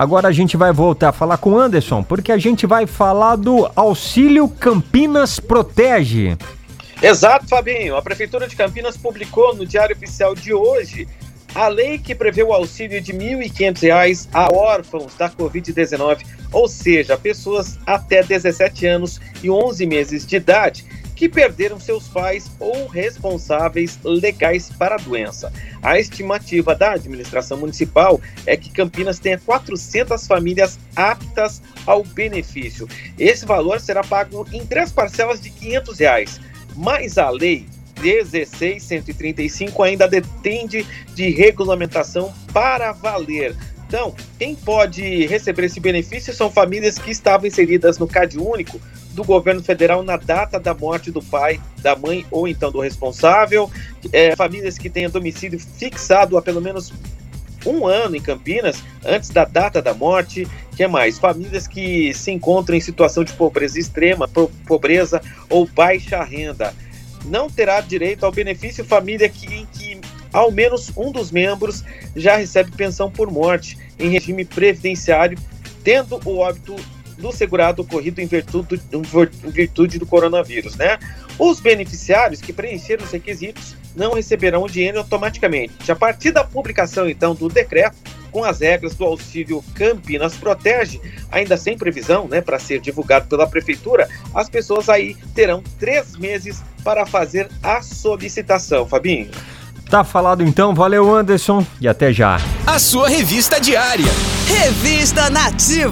Agora a gente vai voltar a falar com o Anderson, porque a gente vai falar do Auxílio Campinas Protege. Exato, Fabinho. A Prefeitura de Campinas publicou no Diário Oficial de hoje a lei que prevê o auxílio de R$ 1.500 a órfãos da Covid-19, ou seja, pessoas até 17 anos e 11 meses de idade que perderam seus pais ou responsáveis legais para a doença. A estimativa da administração municipal é que Campinas tenha 400 famílias aptas ao benefício. Esse valor será pago em três parcelas de 500 reais, mas a lei 16135 ainda depende de regulamentação para valer. Então, quem pode receber esse benefício são famílias que estavam inseridas no CAD único do governo federal na data da morte do pai, da mãe ou então do responsável, é, famílias que tenham domicílio fixado há pelo menos um ano em Campinas, antes da data da morte, que mais? Famílias que se encontram em situação de pobreza extrema, pobreza ou baixa renda. Não terá direito ao benefício família que, em que ao menos um dos membros já recebe pensão por morte em regime previdenciário, tendo o óbito do segurado ocorrido em virtude, em virtude do coronavírus, né? Os beneficiários que preencheram os requisitos não receberão o dinheiro automaticamente. A partir da publicação, então, do decreto, com as regras do auxílio Campinas Protege, ainda sem previsão, né, para ser divulgado pela prefeitura, as pessoas aí terão três meses para fazer a solicitação. Fabinho. Tá falado então, valeu Anderson e até já. A sua revista diária. Revista Nativa.